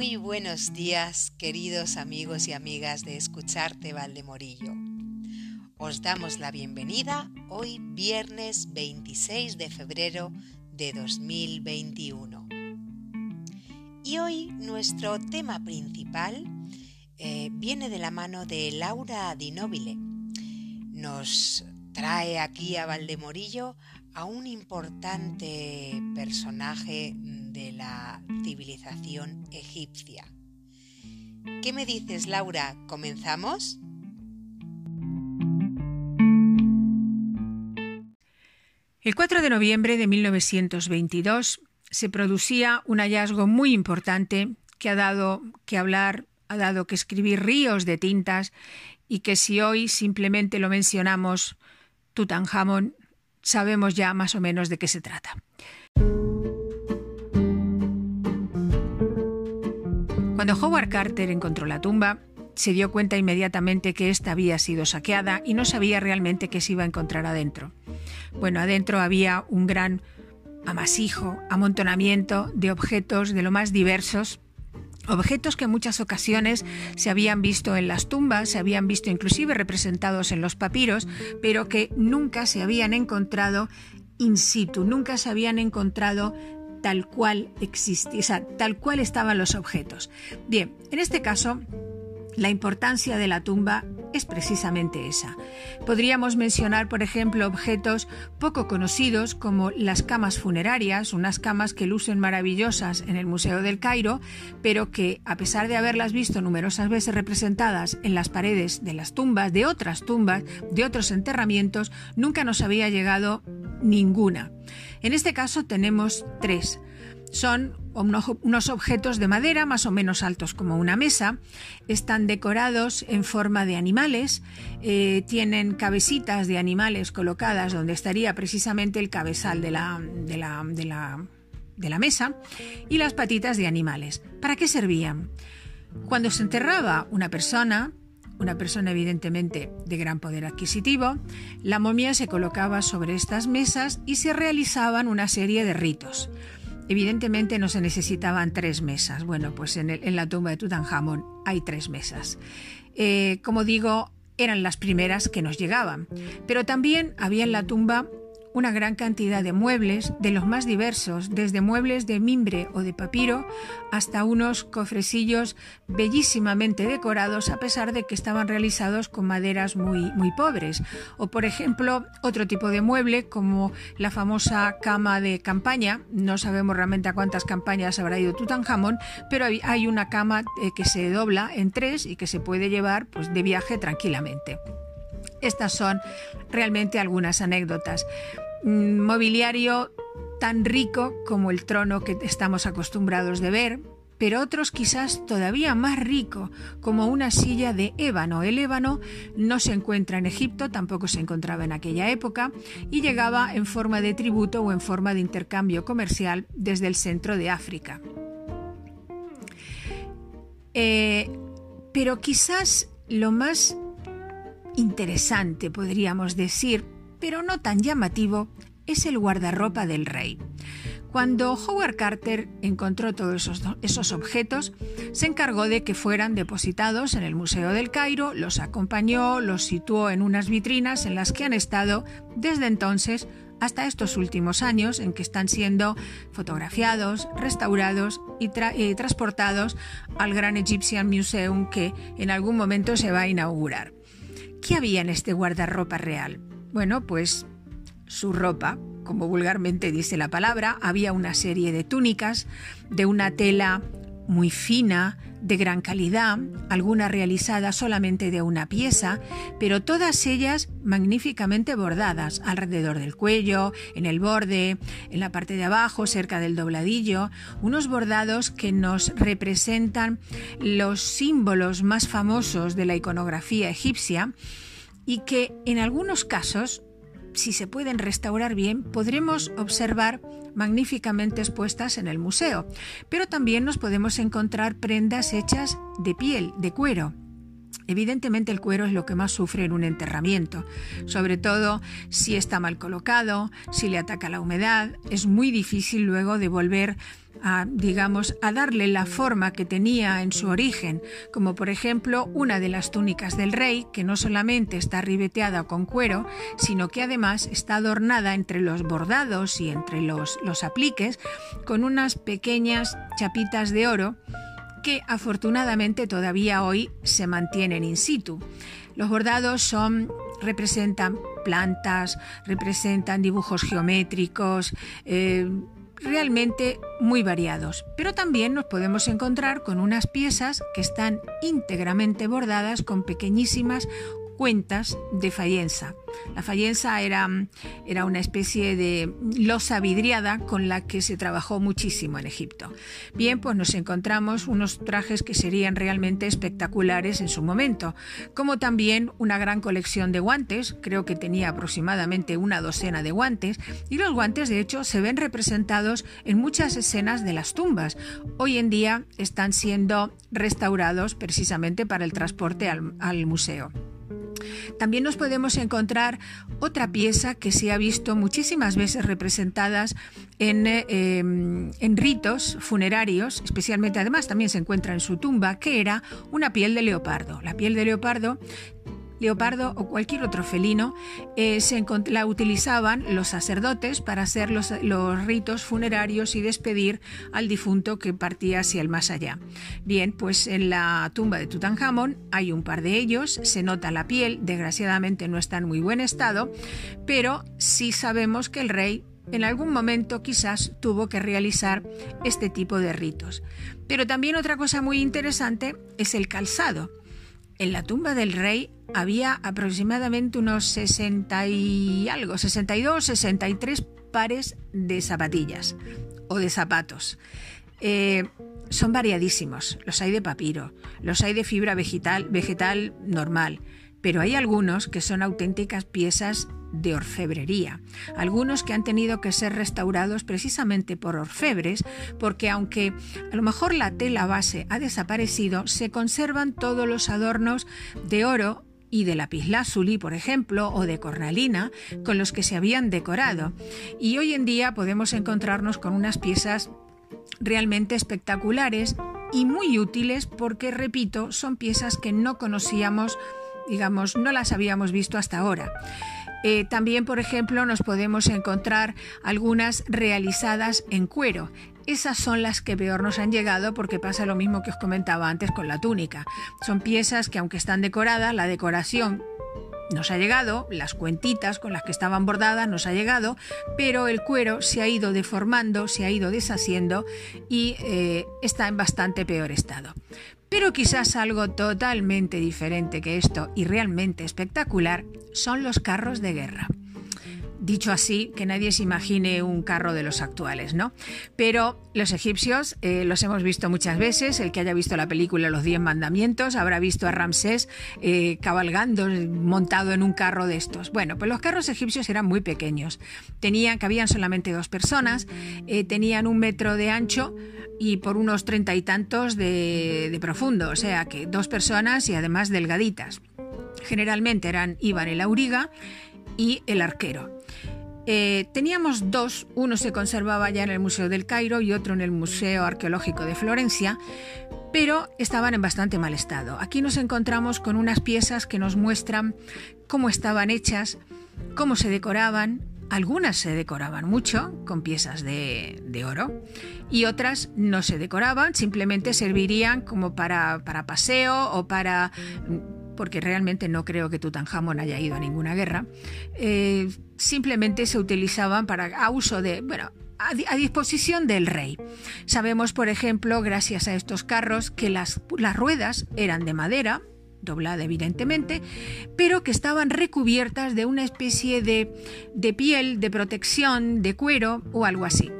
Muy buenos días, queridos amigos y amigas de Escucharte Valdemorillo. Os damos la bienvenida hoy viernes 26 de febrero de 2021. Y hoy nuestro tema principal eh, viene de la mano de Laura Di Nobile. Nos trae aquí a Valdemorillo a un importante personaje de la civilización egipcia. ¿Qué me dices, Laura? ¿Comenzamos? El 4 de noviembre de 1922 se producía un hallazgo muy importante que ha dado que hablar, ha dado que escribir ríos de tintas y que si hoy simplemente lo mencionamos, Tutankamón, sabemos ya más o menos de qué se trata. Cuando Howard Carter encontró la tumba, se dio cuenta inmediatamente que ésta había sido saqueada y no sabía realmente qué se iba a encontrar adentro. Bueno, adentro había un gran amasijo, amontonamiento de objetos de lo más diversos, objetos que en muchas ocasiones se habían visto en las tumbas, se habían visto inclusive representados en los papiros, pero que nunca se habían encontrado in situ, nunca se habían encontrado tal cual existía, o sea, tal cual estaban los objetos. Bien, en este caso, la importancia de la tumba es precisamente esa. Podríamos mencionar, por ejemplo, objetos poco conocidos como las camas funerarias, unas camas que lucen maravillosas en el Museo del Cairo, pero que, a pesar de haberlas visto numerosas veces representadas en las paredes de las tumbas, de otras tumbas, de otros enterramientos, nunca nos había llegado ninguna. En este caso tenemos tres. Son unos objetos de madera más o menos altos como una mesa, están decorados en forma de animales, eh, tienen cabecitas de animales colocadas donde estaría precisamente el cabezal de la, de la, de la, de la mesa y las patitas de animales. ¿Para qué servían? Cuando se enterraba una persona, una persona evidentemente de gran poder adquisitivo, la momia se colocaba sobre estas mesas y se realizaban una serie de ritos. Evidentemente no se necesitaban tres mesas. Bueno, pues en, la tumba de Tutankamón hay tres mesas. Eh, como digo, eran las primeras que nos llegaban. Pero también había en la tumba una gran cantidad de muebles, de los más diversos, desde muebles de mimbre o de papiro hasta unos cofrecillos bellísimamente decorados a pesar de que estaban realizados con maderas muy, muy pobres. O por ejemplo, otro tipo de mueble como la famosa cama de campaña, no sabemos realmente a cuántas campañas habrá ido Tutankamón, pero hay una cama eh, que se dobla en tres y que se puede llevar pues, de viaje tranquilamente. Estas son realmente algunas anécdotas. Mobiliario tan rico como el trono que estamos acostumbrados de ver, pero otros quizás todavía más rico, como una silla de ébano. El ébano no se encuentra en Egipto, tampoco se encontraba en aquella época, y llegaba en forma de tributo o en forma de intercambio comercial desde el centro de África. Eh, pero quizás lo más interesante, podríamos decir, pero no tan llamativo, es el guardarropa del rey. Cuando Howard Carter encontró todos esos, objetos, se encargó de que fueran depositados en el Museo del Cairo, los acompañó, los situó en unas vitrinas en las que han estado desde entonces hasta estos últimos años en que están siendo fotografiados, restaurados y, transportados al Gran Egyptian Museum que en algún momento se va a inaugurar. ¿Qué había en este guardarropa real? Bueno, pues su ropa, como vulgarmente dice la palabra, había una serie de túnicas de una tela muy fina, de gran calidad, algunas realizadas solamente de una pieza, pero todas ellas magníficamente bordadas alrededor del cuello, en el borde, en la parte de abajo, cerca del dobladillo, unos bordados que nos representan los símbolos más famosos de la iconografía egipcia y que en algunos casos si se pueden restaurar bien, podremos observar magníficamente expuestas en el museo, pero también nos podemos encontrar prendas hechas de piel, de cuero. Evidentemente el cuero es lo que más sufre en un enterramiento, sobre todo si está mal colocado, si le ataca la humedad, es muy difícil luego de volver a, digamos, a darle la forma que tenía en su origen, como por ejemplo una de las túnicas del rey, que no solamente está ribeteada con cuero, sino que además está adornada entre los bordados y entre los, los apliques con unas pequeñas chapitas de oro que afortunadamente todavía hoy se mantienen in situ. Los bordados son representan plantas, representan dibujos geométricos, eh, realmente muy variados. Pero también nos podemos encontrar con unas piezas que están íntegramente bordadas con pequeñísimas cuentas de fayenza. La fayenza era, era, una especie de losa vidriada con la que se trabajó muchísimo en Egipto. Bien, pues nos encontramos unos trajes que serían realmente espectaculares en su momento, como también una gran colección de guantes, creo que tenía aproximadamente una docena de guantes, y los guantes de hecho se ven representados en muchas escenas de las tumbas. Hoy en día están siendo restaurados precisamente para el transporte al museo. También nos podemos encontrar otra pieza que se ha visto muchísimas veces representadas en, eh, em, en, ritos funerarios, especialmente además también se encuentra en su tumba, que era una piel de leopardo. La piel de leopardo leopardo o cualquier otro felino, eh, se la utilizaban los sacerdotes para hacer los, ritos funerarios y despedir al difunto que partía hacia el más allá. Bien, pues en la tumba de Tutankamón hay un par de ellos, se nota la piel, desgraciadamente no está en muy buen estado, pero sí sabemos que el rey en algún momento quizás tuvo que realizar este tipo de ritos. Pero también otra cosa muy interesante es el calzado. En la tumba del rey había aproximadamente unos 60 y algo, 62, 63 pares de zapatillas o de zapatos. Eh, son variadísimos. Los hay de papiro, los hay de fibra vegetal, vegetal normal, pero hay algunos que son auténticas piezas de orfebrería, algunos que han tenido que ser restaurados precisamente por orfebres, porque aunque a lo mejor la tela base ha desaparecido, se conservan todos los adornos de oro y de lapislázuli, por ejemplo, o de cornalina, con los que se habían decorado. Y hoy en día podemos encontrarnos con unas piezas realmente espectaculares y muy útiles porque, repito, son piezas que no conocíamos, digamos, no las habíamos visto hasta ahora. Eh, también, por ejemplo, nos podemos encontrar algunas realizadas en cuero. Esas son las que peor nos han llegado porque pasa lo mismo que os comentaba antes con la túnica. Son piezas que aunque están decoradas, la decoración nos ha llegado, las cuentitas con las que estaban bordadas nos ha llegado, pero el cuero se ha ido deformando, se ha ido deshaciendo y eh, está en bastante peor estado. Pero quizás algo totalmente diferente que esto y realmente espectacular son los carros de guerra dicho así, que nadie se imagine un carro de los actuales, ¿no? Pero los egipcios eh, los hemos visto muchas veces, el que haya visto la película Los Diez Mandamientos habrá visto a Ramsés eh, cabalgando, montado en un carro de estos. Bueno, pues los carros egipcios eran muy pequeños, tenían, cabían solamente dos personas, eh, tenían un metro de ancho y por unos treinta y tantos de, de profundo, o sea que dos personas y además delgaditas. Generalmente eran, iban el auriga y el arquero. Eh, teníamos dos, uno se conservaba ya en el Museo del Cairo y otro en el Museo Arqueológico de Florencia, pero estaban en bastante mal estado. Aquí nos encontramos con unas piezas que nos muestran cómo estaban hechas, cómo se decoraban. Algunas se decoraban mucho con piezas de, oro y otras no se decoraban, simplemente servirían como para, para paseo o para porque realmente no creo que Tutankamón haya ido a ninguna guerra, eh, simplemente se utilizaban para a uso de, bueno, a, disposición del rey. Sabemos, por ejemplo, gracias a estos carros, que las, ruedas eran de madera, doblada evidentemente, pero que estaban recubiertas de una especie de, de piel, de protección, de cuero o algo así.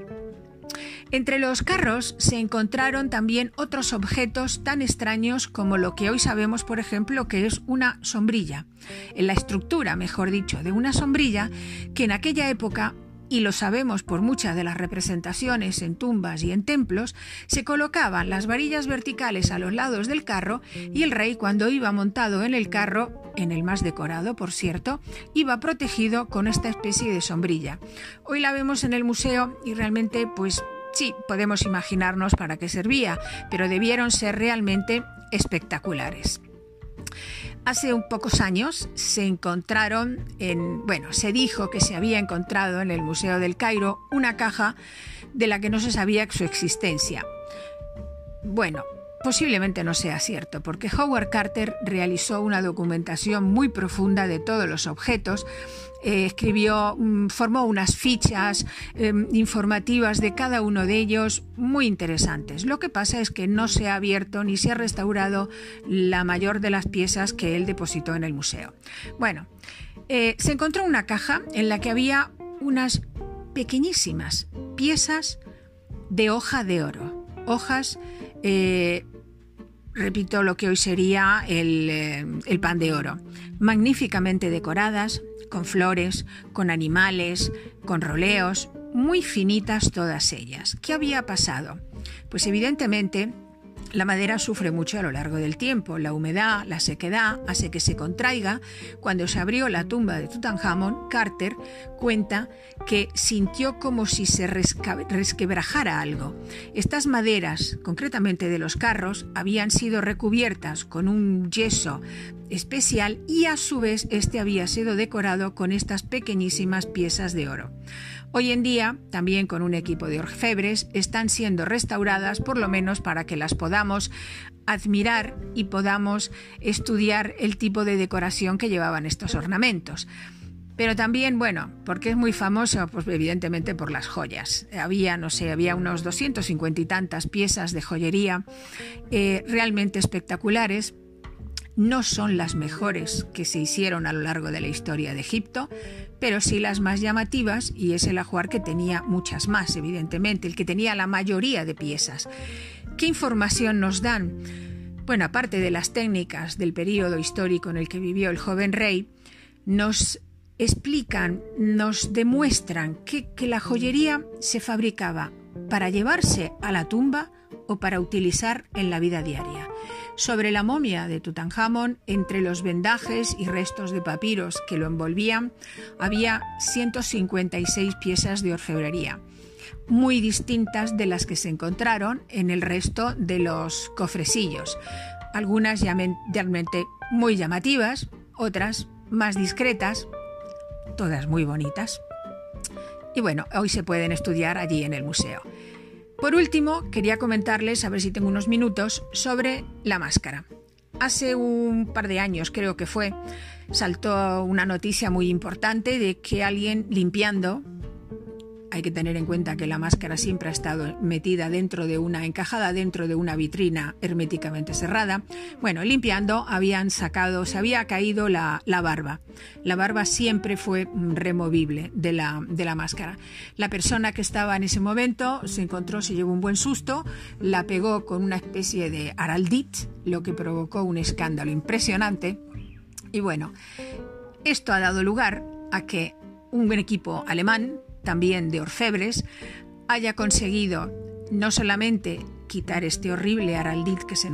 Entre los carros se encontraron también otros objetos tan extraños como lo que hoy sabemos, por ejemplo, que es una sombrilla. En la estructura, mejor dicho, de una sombrilla que en aquella época y lo sabemos por muchas de las representaciones en tumbas y en templos, se colocaban las varillas verticales a los lados del carro y el rey cuando iba montado en el carro, en el más decorado por cierto, iba protegido con esta especie de sombrilla. Hoy la vemos en el museo y realmente pues sí, podemos imaginarnos para qué servía, pero debieron ser realmente espectaculares. Hace un pocos años se encontraron en, bueno, se dijo que se había encontrado en el Museo del Cairo una caja de la que no se sabía su existencia. Bueno, Posiblemente no sea cierto, porque Howard Carter realizó una documentación muy profunda de todos los objetos, eh, escribió, mm, formó unas fichas em, informativas de cada uno de ellos muy interesantes. Lo que pasa es que no se ha abierto ni se ha restaurado la mayor de las piezas que él depositó en el museo. Bueno, eh, se encontró una caja en la que había unas pequeñísimas piezas de hoja de oro, hojas eh, repito lo que hoy sería eh, el, pan de oro, magníficamente decoradas, con flores, con animales, con roleos, muy finitas todas ellas. ¿Qué había pasado? Pues evidentemente la madera sufre mucho a lo largo del tiempo. La humedad, la sequedad hace que se contraiga. Cuando se abrió la tumba de Tutankamón, Carter cuenta que sintió como si se resquebrajara algo. Estas maderas, concretamente de los carros, habían sido recubiertas con un yeso especial y a su vez este había sido decorado con estas pequeñísimas piezas de oro. Hoy en día, también con un equipo de orfebres, están siendo restauradas por lo menos para que las podamos admirar y podamos estudiar el tipo de decoración que llevaban estos ornamentos. Pero también, bueno, porque es muy famoso, pues evidentemente por las joyas. Había, no sé, había unos 250 y tantas piezas de joyería eh, realmente espectaculares no son las mejores que se hicieron a lo largo de la historia de Egipto, pero sí las más llamativas y es el ajuar que tenía muchas más, evidentemente, el que tenía la mayoría de piezas. ¿Qué información nos dan? Bueno, aparte de las técnicas del periodo histórico en el que vivió el joven rey, nos explican, nos demuestran que, que la joyería se fabricaba para llevarse a la tumba o para utilizar en la vida diaria. Sobre la momia de Tutankamón, entre los vendajes y restos de papiros que lo envolvían, había 156 piezas de orfebrería, muy distintas de las que se encontraron en el resto de los cofrecillos, algunas realmente muy llamativas, otras más discretas, todas muy bonitas. Y bueno, hoy se pueden estudiar allí en el museo. Por último, quería comentarles, a ver si tengo unos minutos, sobre la máscara. Hace un par de años, creo que fue, saltó una noticia muy importante de que alguien limpiando hay que tener en cuenta que la máscara siempre ha estado metida dentro de una encajada dentro de una vitrina herméticamente cerrada. Bueno, limpiando habían sacado, se había caído la, barba. La barba siempre fue removible de la, de la máscara. La persona que estaba en ese momento se encontró, se llevó un buen susto, la pegó con una especie de araldit, lo que provocó un escándalo impresionante. Y bueno, esto ha dado lugar a que un buen equipo alemán también de orfebres, haya conseguido no solamente quitar este horrible araldit que se,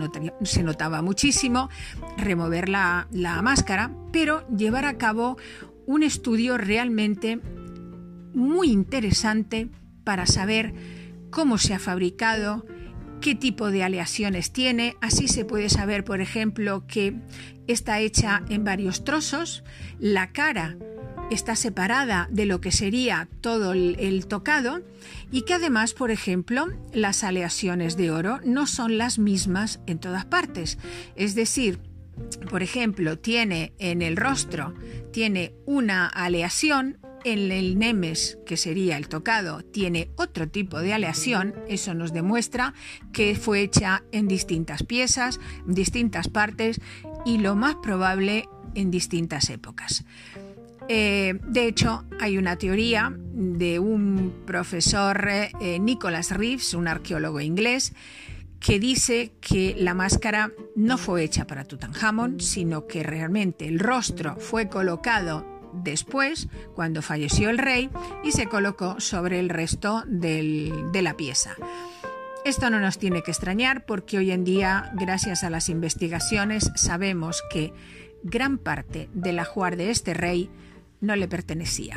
notaba muchísimo, remover la, la máscara, pero llevar a cabo un estudio realmente muy interesante para saber cómo se ha fabricado, qué tipo de aleaciones tiene. Así se puede saber, por ejemplo, que está hecha en varios trozos, la cara está separada de lo que sería todo el, tocado y que además, por ejemplo, las aleaciones de oro no son las mismas en todas partes. Es decir, por ejemplo, tiene en el rostro, tiene una aleación, en el nemes, que sería el tocado, tiene otro tipo de aleación, eso nos demuestra que fue hecha en distintas piezas, en distintas partes y lo más probable en distintas épocas. Eh, de hecho, hay una teoría de un profesor, eh, Nicholas Reeves, un arqueólogo inglés, que dice que la máscara no fue hecha para Tutankamón, sino que realmente el rostro fue colocado después, cuando falleció el rey, y se colocó sobre el resto de la pieza. Esto no nos tiene que extrañar porque hoy en día, gracias a las investigaciones, sabemos que gran parte del ajuar de este rey no le pertenecía.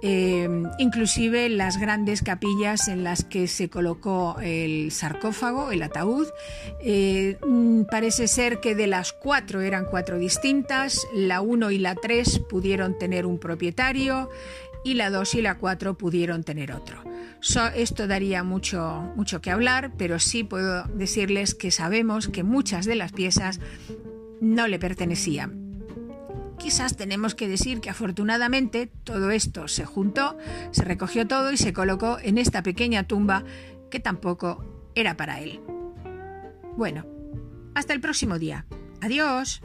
Eh, inclusive las grandes capillas en las que se colocó el sarcófago, el ataúd. Eh, mm, parece ser que de las cuatro eran cuatro distintas, la uno y la tres pudieron tener un propietario y la dos y la cuatro pudieron tener otro. esto daría mucho, mucho que hablar, pero sí puedo decirles que sabemos que muchas de las piezas no le pertenecían Quizás tenemos que decir que afortunadamente todo esto se juntó, se recogió todo y se colocó en esta pequeña tumba que tampoco era para él. Bueno, hasta el próximo día. Adiós.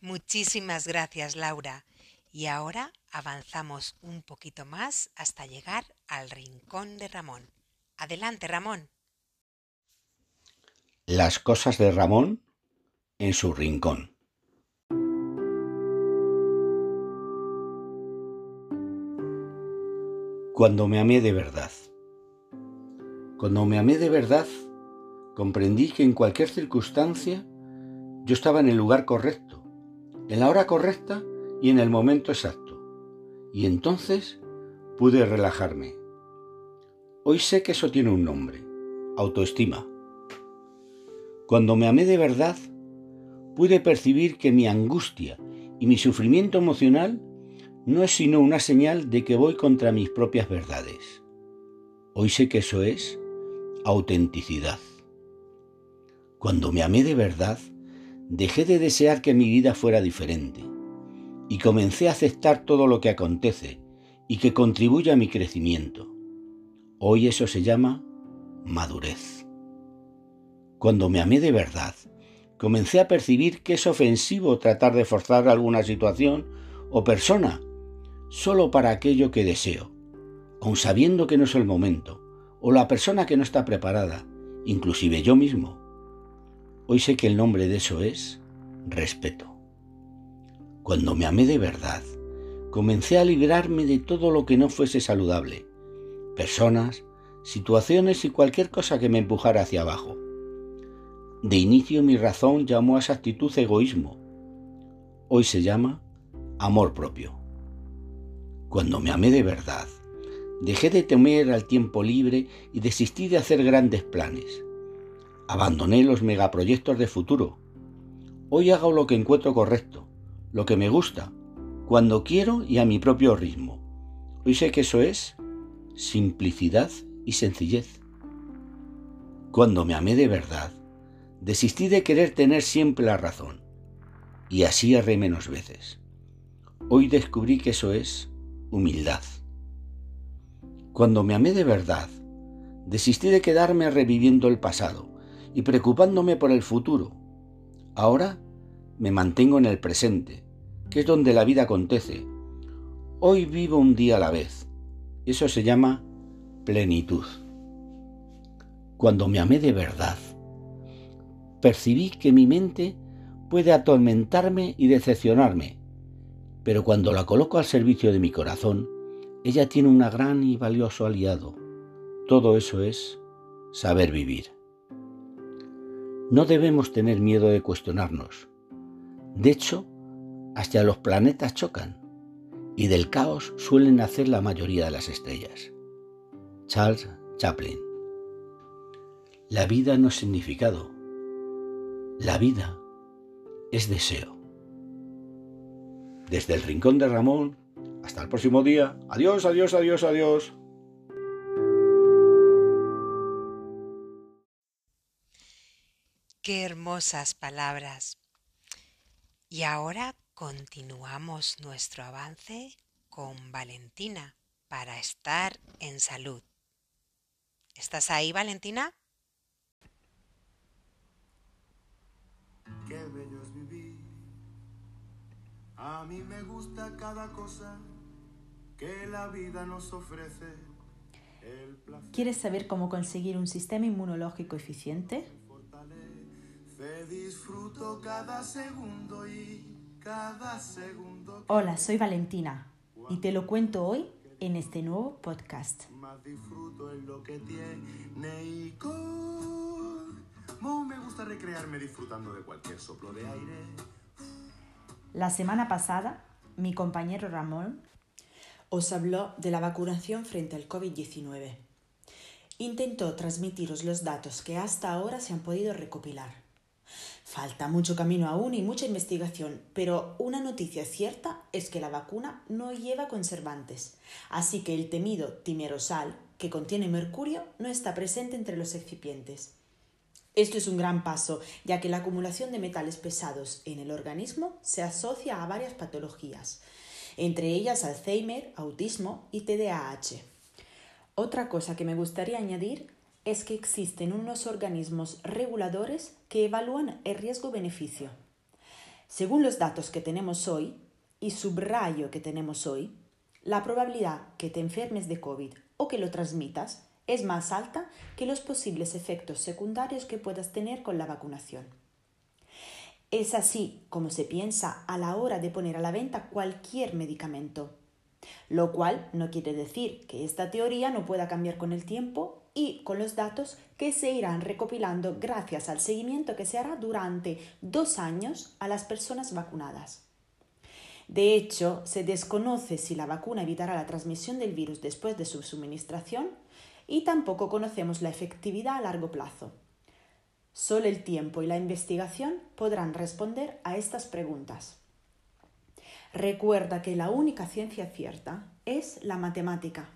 Muchísimas gracias, Laura. Y ahora avanzamos un poquito más hasta llegar al rincón de Ramón. Adelante, Ramón. Las cosas de Ramón en su rincón. Cuando me amé de verdad. Cuando me amé de verdad, comprendí que en cualquier circunstancia yo estaba en el lugar correcto, en la hora correcta y en el momento exacto. Y entonces pude relajarme. Hoy sé que eso tiene un nombre, autoestima. Cuando me amé de verdad, pude percibir que mi angustia y mi sufrimiento emocional no es sino una señal de que voy contra mis propias verdades. Hoy sé que eso es autenticidad. Cuando me amé de verdad, dejé de desear que mi vida fuera diferente y comencé a aceptar todo lo que acontece y que contribuye a mi crecimiento. Hoy eso se llama madurez. Cuando me amé de verdad, comencé a percibir que es ofensivo tratar de forzar alguna situación o persona solo para aquello que deseo, aun sabiendo que no es el momento, o la persona que no está preparada, inclusive yo mismo. Hoy sé que el nombre de eso es respeto. Cuando me amé de verdad, comencé a librarme de todo lo que no fuese saludable, personas, situaciones y cualquier cosa que me empujara hacia abajo. De inicio mi razón llamó a esa actitud egoísmo. Hoy se llama amor propio. Cuando me amé de verdad, dejé de temer al tiempo libre y desistí de hacer grandes planes. Abandoné los megaproyectos de futuro. Hoy hago lo que encuentro correcto, lo que me gusta, cuando quiero y a mi propio ritmo. Hoy sé que eso es simplicidad y sencillez. Cuando me amé de verdad, Desistí de querer tener siempre la razón, y así erré menos veces. Hoy descubrí que eso es humildad. Cuando me amé de verdad, desistí de quedarme reviviendo el pasado y preocupándome por el futuro. Ahora me mantengo en el presente, que es donde la vida acontece. Hoy vivo un día a la vez. Eso se llama plenitud. Cuando me amé de verdad, percibí que mi mente puede atormentarme y decepcionarme, pero cuando la coloco al servicio de mi corazón, ella tiene un gran y valioso aliado. Todo eso es saber vivir. No debemos tener miedo de cuestionarnos. De hecho, hasta los planetas chocan y del caos suelen nacer la mayoría de las estrellas. Charles Chaplin. La vida no es significado, la vida es deseo. Desde el rincón de Ramón, hasta el próximo día. Adiós, adiós, adiós, adiós. Qué hermosas palabras. Y ahora continuamos nuestro avance con Valentina para estar en salud. ¿Estás ahí, Valentina? Qué bello es vivir. A mí me gusta cada cosa que la vida nos ofrece. ¿Quieres saber cómo conseguir un sistema inmunológico eficiente? Te disfruto cada segundo y cada segundo. Hola, soy Valentina y te lo cuento hoy en este nuevo podcast. Más disfruto en lo que tiene y me gusta recrearme disfrutando de cualquier soplo de aire. La semana pasada, mi compañero Ramón os habló de la vacunación frente al COVID-19. Intentó transmitiros los datos que hasta ahora se han podido recopilar. Falta mucho camino aún y mucha investigación, pero una noticia cierta es que la vacuna no lleva conservantes, así que el temido timerosal, que contiene mercurio, no está presente entre los excipientes. Esto es un gran paso, ya que la acumulación de metales pesados en el organismo se asocia a varias patologías, entre ellas Alzheimer, autismo y TDAH. Otra cosa que me gustaría añadir es que existen unos organismos reguladores que evalúan el riesgo-beneficio. Según los datos que tenemos hoy, y subrayo que tenemos hoy, la probabilidad que te enfermes de COVID o que lo transmitas es más alta que los posibles efectos secundarios que puedas tener con la vacunación. Es así como se piensa a la hora de poner a la venta cualquier medicamento, lo cual no quiere decir que esta teoría no pueda cambiar con el tiempo y con los datos que se irán recopilando gracias al seguimiento que se hará durante dos años a las personas vacunadas. De hecho, se desconoce si la vacuna evitará la transmisión del virus después de su suministración y tampoco conocemos la efectividad a largo plazo. Solo el tiempo y la investigación podrán responder a estas preguntas. Recuerda que la única ciencia cierta es la matemática.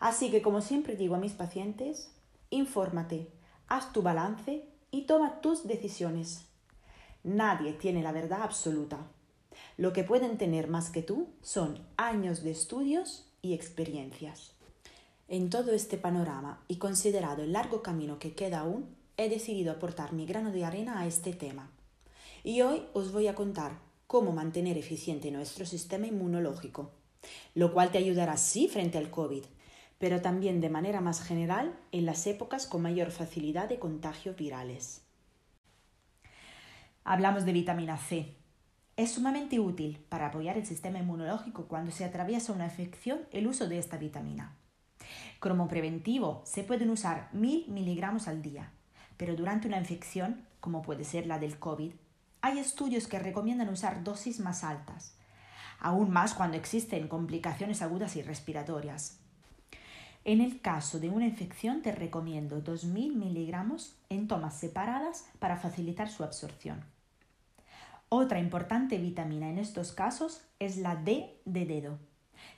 Así que, como siempre digo a mis pacientes, infórmate, haz tu balance y toma tus decisiones. Nadie tiene la verdad absoluta. Lo que pueden tener más que tú son años de estudios y experiencias. En todo este panorama y considerado el largo camino que queda aún, he decidido aportar mi grano de arena a este tema. Y hoy os voy a contar cómo mantener eficiente nuestro sistema inmunológico, lo cual te ayudará sí frente al COVID, pero también de manera más general en las épocas con mayor facilidad de contagios virales. Hablamos de vitamina C. Es sumamente útil para apoyar el sistema inmunológico cuando se atraviesa una infección el uso de esta vitamina. Como preventivo se pueden usar 1000 miligramos al día, pero durante una infección, como puede ser la del COVID, hay estudios que recomiendan usar dosis más altas, aún más cuando existen complicaciones agudas y respiratorias. En el caso de una infección te recomiendo 2.000 miligramos en tomas separadas para facilitar su absorción. Otra importante vitamina en estos casos es la D de dedo.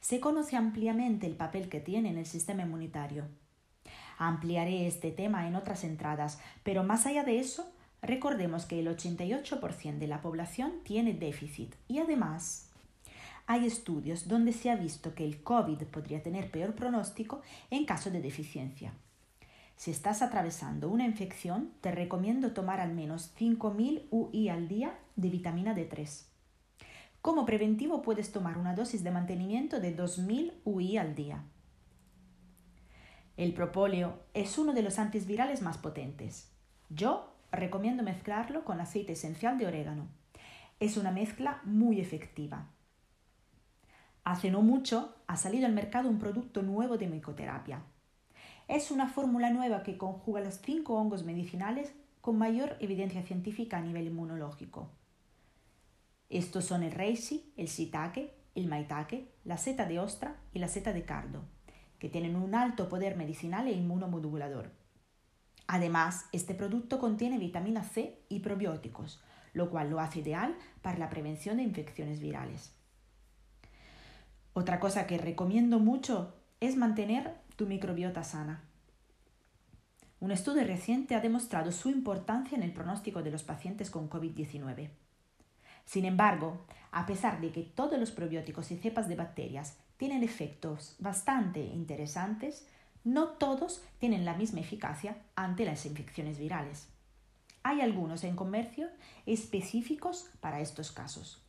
Se conoce ampliamente el papel que tiene en el sistema inmunitario. Ampliaré este tema en otras entradas, pero más allá de eso, recordemos que el 88% de la población tiene déficit y además hay estudios donde se ha visto que el COVID podría tener peor pronóstico en caso de deficiencia. Si estás atravesando una infección, te recomiendo tomar al menos 5.000 UI al día de vitamina D3. Como preventivo puedes tomar una dosis de mantenimiento de 2.000 UI al día. El propóleo es uno de los antivirales más potentes. Yo recomiendo mezclarlo con aceite esencial de orégano. Es una mezcla muy efectiva. Hace no mucho ha salido al mercado un producto nuevo de micoterapia. Es una fórmula nueva que conjuga los cinco hongos medicinales con mayor evidencia científica a nivel inmunológico. Estos son el reishi, el shiitake, el maitake, la seta de ostra y la seta de cardo, que tienen un alto poder medicinal e inmunomodulador. Además, este producto contiene vitamina C y probióticos, lo cual lo hace ideal para la prevención de infecciones virales. Otra cosa que recomiendo mucho es mantener tu microbiota sana. Un estudio reciente ha demostrado su importancia en el pronóstico de los pacientes con COVID-19. Sin embargo, a pesar de que todos los probióticos y cepas de bacterias tienen efectos bastante interesantes, no todos tienen la misma eficacia ante las infecciones virales. Hay algunos en comercio específicos para estos casos.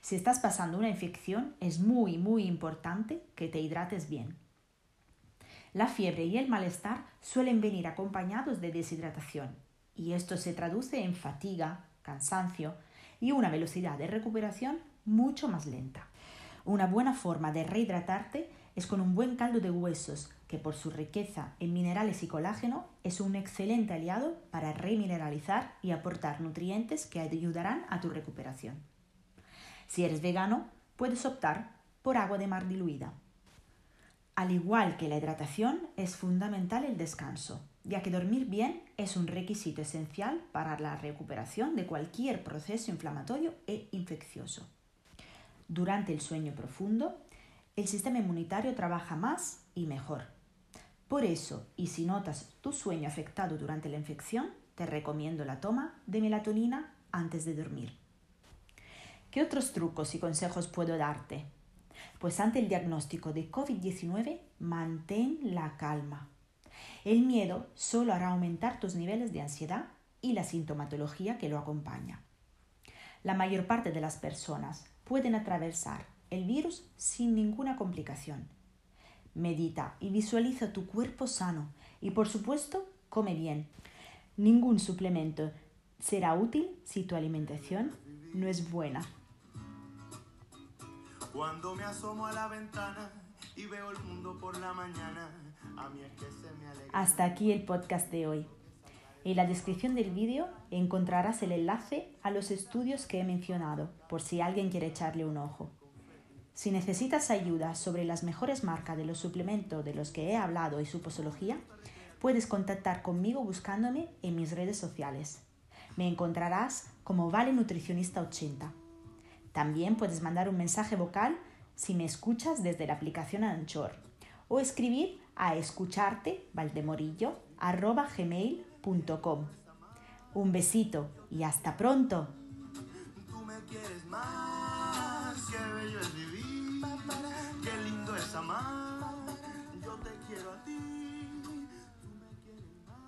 Si estás pasando una infección, es muy, muy importante que te hidrates bien. La fiebre y el malestar suelen venir acompañados de deshidratación. y esto se traduce en fatiga, cansancio y una velocidad de recuperación mucho más lenta. Una buena forma de rehidratarte es con un buen caldo de huesos, que por su riqueza en minerales y colágeno es un excelente aliado para remineralizar y aportar nutrientes que ayudarán a tu recuperación. Si eres vegano, puedes optar por agua de mar diluida. Al igual que la hidratación, es fundamental el descanso, ya que dormir bien es un requisito esencial para la recuperación de cualquier proceso inflamatorio e infeccioso. Durante el sueño profundo, el sistema inmunitario trabaja más y mejor. Por eso, y si notas tu sueño afectado durante la infección, te recomiendo la toma de melatonina antes de dormir. ¿Qué otros trucos y consejos puedo darte? Pues ante el diagnóstico de COVID-19, mantén la calma. El miedo solo hará aumentar tus niveles de ansiedad y la sintomatología que lo acompaña. La mayor parte de las personas pueden atravesar el virus sin ninguna complicación. Medita y visualiza tu cuerpo sano y por supuesto come bien. Ningún suplemento será útil si tu alimentación no es buena. Cuando me asomo a la ventana y veo el mundo por la mañana, Hasta aquí el podcast de hoy. En la descripción del vídeo encontrarás el enlace a los estudios que he mencionado, por si alguien quiere echarle un ojo. Si necesitas ayuda sobre las mejores marcas de los suplementos de los que he hablado y su posología, puedes contactar conmigo buscándome en mis redes sociales. Me encontrarás como Vale Nutricionista 80. También puedes mandar un mensaje vocal si me escuchas desde la aplicación Anchor o escribir a escucharte gmail.com. Un besito y hasta pronto. Tú me quieres más, qué bello es vivir, qué lindo es amar. Yo te quiero a ti. tú me quieres más.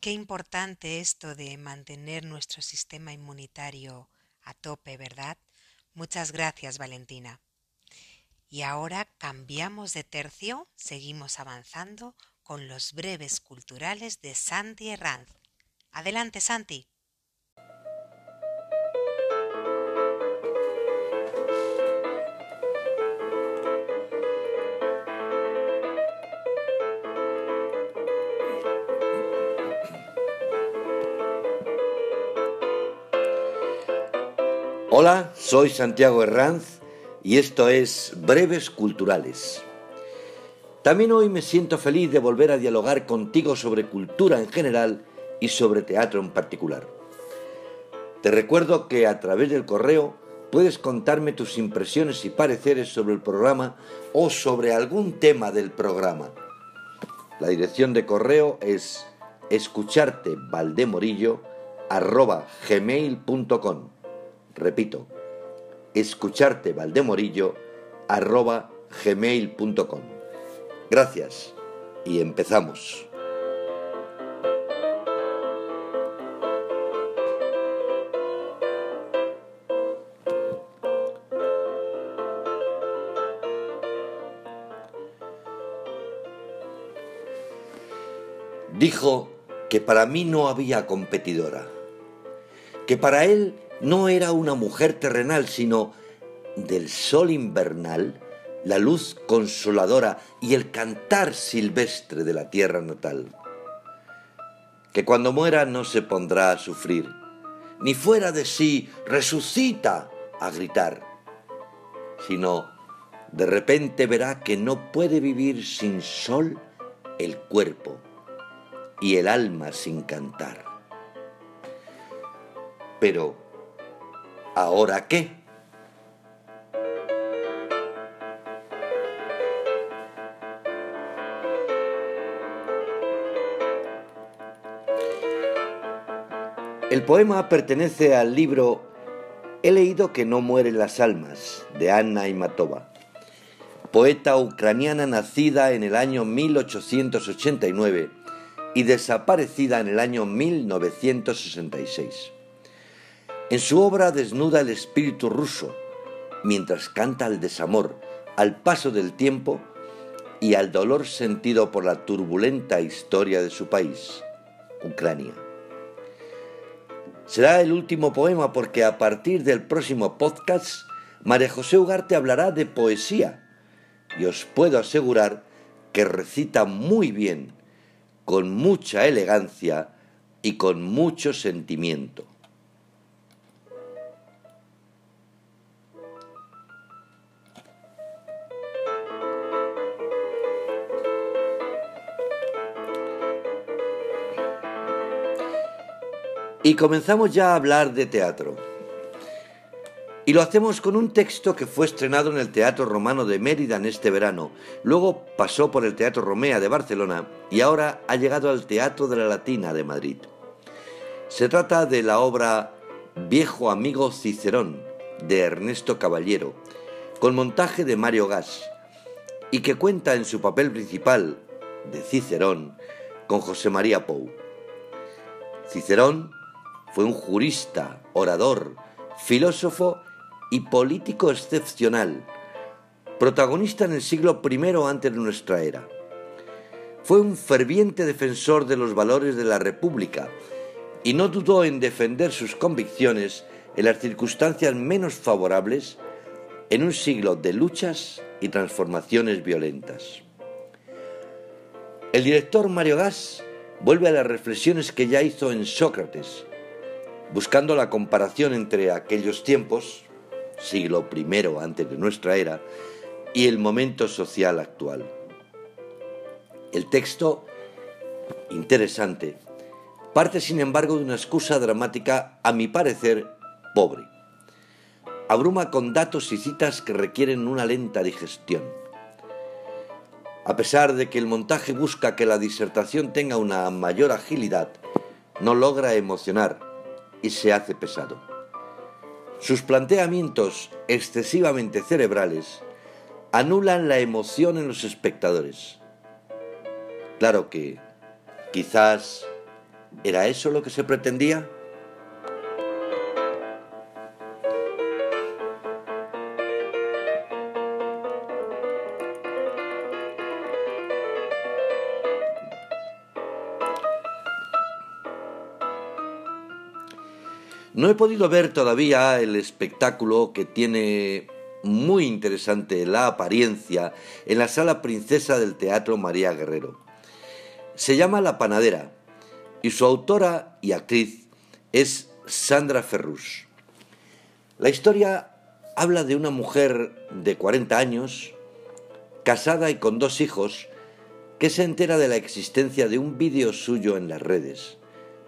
Qué importante esto de mantener nuestro sistema inmunitario a tope, ¿verdad? Muchas gracias, Valentina. Y ahora cambiamos de tercio, seguimos avanzando con los breves culturales de Santi Herranz. Adelante, Santi. Hola, soy Santiago Herranz y esto es Breves Culturales. También hoy me siento feliz de volver a dialogar contigo sobre cultura en general y sobre teatro en particular. Te recuerdo que a través del correo puedes contarme tus impresiones y pareceres sobre el programa o sobre algún tema del programa. La dirección de correo es escuchartevaldemorillo@gmail.com. Repito, escuchartevaldemorillo@gmail.com. Gracias y empezamos. Dijo que para mí no había competidora, que para él no era una mujer terrenal, sino del sol invernal, la luz consoladora y el cantar silvestre de la tierra natal. Que cuando muera no se pondrá a sufrir, ni fuera de sí resucita a gritar, sino de repente verá que no puede vivir sin sol el cuerpo y el alma sin cantar. Pero, ¿ahora qué? El poema pertenece al libro He leído que no mueren las almas, de Anna Imatova, poeta ucraniana nacida en el año 1889 y desaparecida en el año 1966. En su obra desnuda el espíritu ruso, mientras canta el desamor, al paso del tiempo, y al dolor sentido por la turbulenta historia de su país, Ucrania. Será el último poema porque a partir del próximo podcast María José Ugarte hablará de poesía y os puedo asegurar que recita muy bien, con mucha elegancia y con mucho sentimiento. Y comenzamos ya a hablar de teatro. Y lo hacemos con un texto que fue estrenado en el Teatro Romano de Mérida en este verano, luego pasó por el Teatro Romea de Barcelona y ahora ha llegado al Teatro de la Latina de Madrid. Se trata de la obra Viejo amigo Cicerón de Ernesto Caballero, con montaje de Mario Gas, y que cuenta en su papel principal de Cicerón con José María Pou. Cicerón fue un jurista, orador, filósofo y político excepcional, protagonista en el siglo I antes de nuestra era. Fue un ferviente defensor de los valores de la República y no dudó en defender sus convicciones en las circunstancias menos favorables en un siglo de luchas y transformaciones violentas. El director Mario Gas vuelve a las reflexiones que ya hizo en Sócrates, buscando la comparación entre aquellos tiempos, siglo I antes de nuestra era, y el momento social actual. El texto, interesante, parte sin embargo de una excusa dramática, a mi parecer, pobre. Abruma con datos y citas que requieren una lenta digestión. A pesar de que el montaje busca que la disertación tenga una mayor agilidad, no logra emocionar y se hace pesado. Sus planteamientos excesivamente cerebrales anulan la emoción en los espectadores. Claro que quizás era eso lo que se pretendía. No he podido ver todavía el espectáculo que tiene muy interesante la apariencia en la sala princesa del Teatro María Guerrero. Se llama La Panadera y su autora y actriz es Sandra Ferrus. La historia habla de una mujer de 40 años, casada y con dos hijos, que se entera de la existencia de un vídeo suyo en las redes,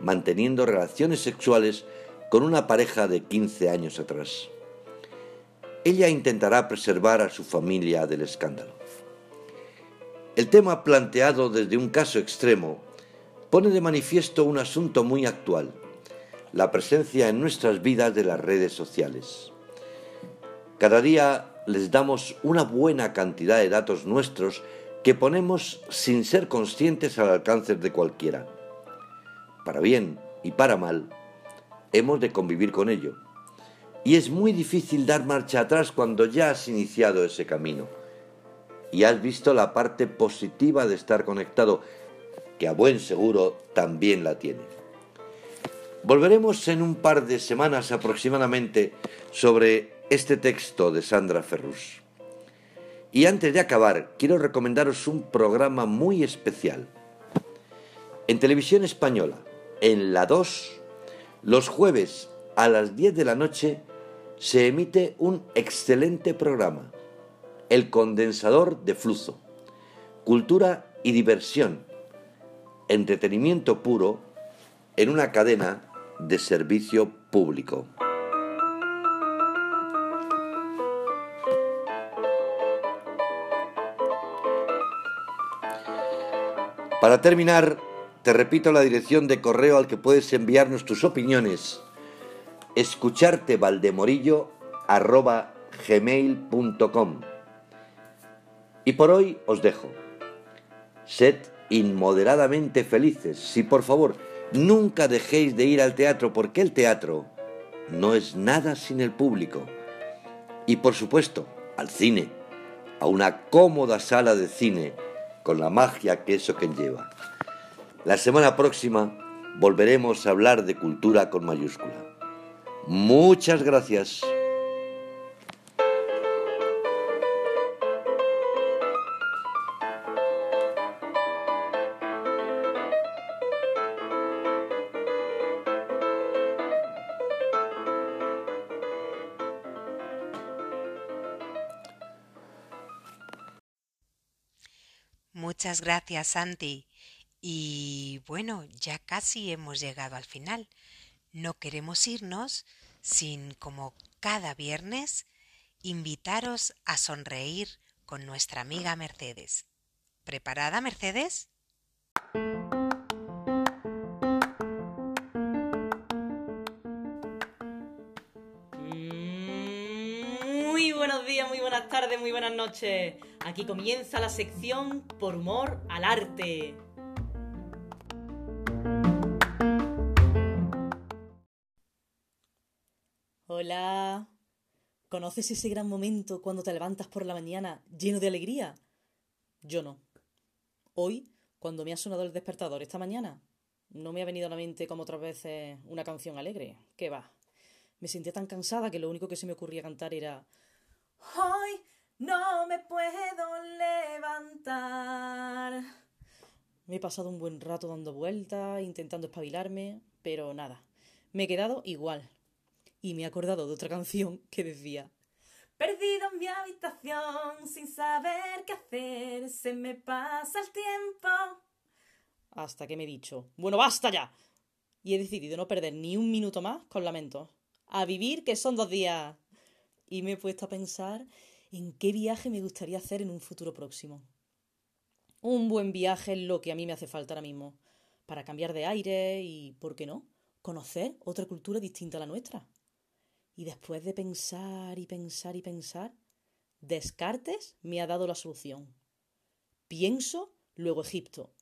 manteniendo relaciones sexuales con una pareja de 15 años atrás. Ella intentará preservar a su familia del escándalo. El tema planteado desde un caso extremo pone de manifiesto un asunto muy actual, la presencia en nuestras vidas de las redes sociales. Cada día les damos una buena cantidad de datos nuestros que ponemos sin ser conscientes al alcance de cualquiera. Para bien y para mal, hemos de convivir con ello. Y es muy difícil dar marcha atrás cuando ya has iniciado ese camino. Y has visto la parte positiva de estar conectado, que a buen seguro también la tiene. Volveremos en un par de semanas aproximadamente sobre este texto de Sandra Ferrus. Y antes de acabar, quiero recomendaros un programa muy especial. En televisión española, en la 2, los jueves a las 10 de la noche se emite un excelente programa, El Condensador de Flujo. Cultura y diversión, entretenimiento puro en una cadena de servicio público. Para terminar, te repito la dirección de correo al que puedes enviarnos tus opiniones. escuchartevaldemorillo.gmail.com Y por hoy os dejo. Sed inmoderadamente felices. Si por favor nunca dejéis de ir al teatro porque el teatro no es nada sin el público. Y por supuesto, al cine, a una cómoda sala de cine con la magia que eso conlleva. La semana próxima volveremos a hablar de cultura con mayúscula. Muchas gracias. Muchas gracias, Santi. Y bueno, ya casi hemos llegado al final. No queremos irnos sin, como cada viernes, invitaros a sonreír con nuestra amiga Mercedes. ¿Preparada, Mercedes? Muy buenos días, muy buenas tardes, muy buenas noches. Aquí comienza la sección Por humor al arte. Hola. ¿Conoces ese gran momento cuando te levantas por la mañana lleno de alegría? Yo no. Hoy, cuando me ha sonado el despertador esta mañana, no me ha venido a la mente como otras veces una canción alegre. ¿Qué va? Me sentía tan cansada que lo único que se me ocurría cantar era Hoy no me puedo levantar. Me he pasado un buen rato dando vueltas, intentando espabilarme, pero nada. Me he quedado igual. Y me he acordado de otra canción que decía Perdido en mi habitación, sin saber qué hacer, se me pasa el tiempo. Hasta que me he dicho, bueno, basta ya. Y he decidido no perder ni un minuto más con lamentos. A vivir, que son dos días. Y me he puesto a pensar en qué viaje me gustaría hacer en un futuro próximo. Un buen viaje es lo que a mí me hace falta ahora mismo, para cambiar de aire y, ¿por qué no?, conocer otra cultura distinta a la nuestra. Y después de pensar y pensar y pensar, Descartes me ha dado la solución. Pienso, luego Egipto.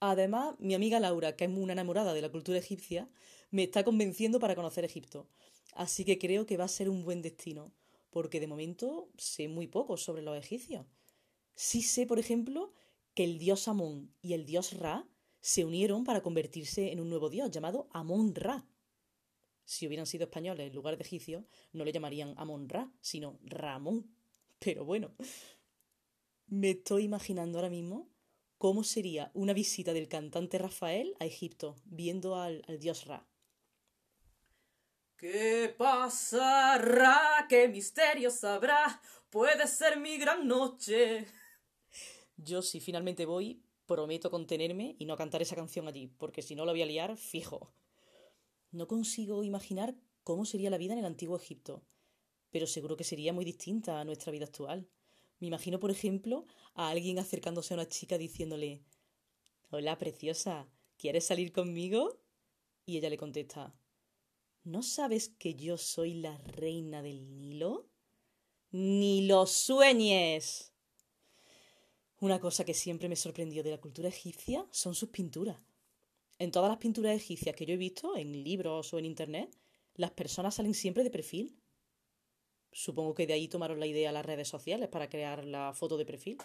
Además, mi amiga Laura, que es una enamorada de la cultura egipcia, me está convenciendo para conocer Egipto. Así que creo que va a ser un buen destino, porque de momento sé muy poco sobre los egipcios. Sí sé, por ejemplo, que el dios Amón y el dios Ra se unieron para convertirse en un nuevo dios llamado Amón Ra. Si hubieran sido españoles en lugar de egipcios, no le llamarían Amón Ra, sino Ramón. Pero bueno, me estoy imaginando ahora mismo cómo sería una visita del cantante Rafael a Egipto, viendo al, al dios Ra. ¿Qué pasará? ¿Qué misterios habrá? Puede ser mi gran noche. Yo, si finalmente voy, prometo contenerme y no cantar esa canción allí, porque si no la voy a liar, fijo. No consigo imaginar cómo sería la vida en el antiguo Egipto, pero seguro que sería muy distinta a nuestra vida actual. Me imagino, por ejemplo, a alguien acercándose a una chica diciéndole Hola, preciosa, ¿quieres salir conmigo? Y ella le contesta ¿No sabes que yo soy la reina del Nilo? Ni lo sueñes. Una cosa que siempre me sorprendió de la cultura egipcia son sus pinturas. En todas las pinturas egipcias que yo he visto, en libros o en internet, las personas salen siempre de perfil. Supongo que de ahí tomaron la idea las redes sociales para crear la foto de perfil.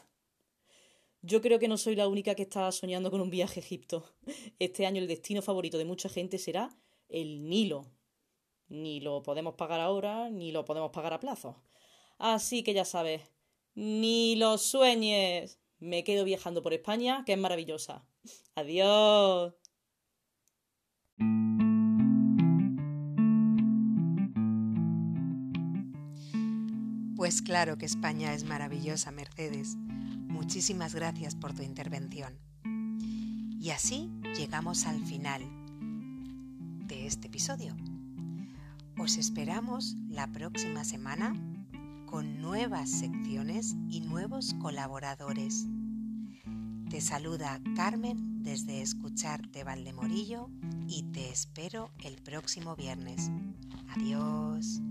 Yo creo que no soy la única que está soñando con un viaje a Egipto. Este año el destino favorito de mucha gente será el Nilo. Ni lo podemos pagar ahora, ni lo podemos pagar a plazo. Así que ya sabes, ni lo sueñes. Me quedo viajando por España, que es maravillosa. Adiós. Pues claro que España es maravillosa, Mercedes. Muchísimas gracias por tu intervención. Y así llegamos al final de este episodio. Os esperamos la próxima semana con nuevas secciones y nuevos colaboradores. Te saluda Carmen desde Escucharte Valdemorillo y te espero el próximo viernes. Adiós.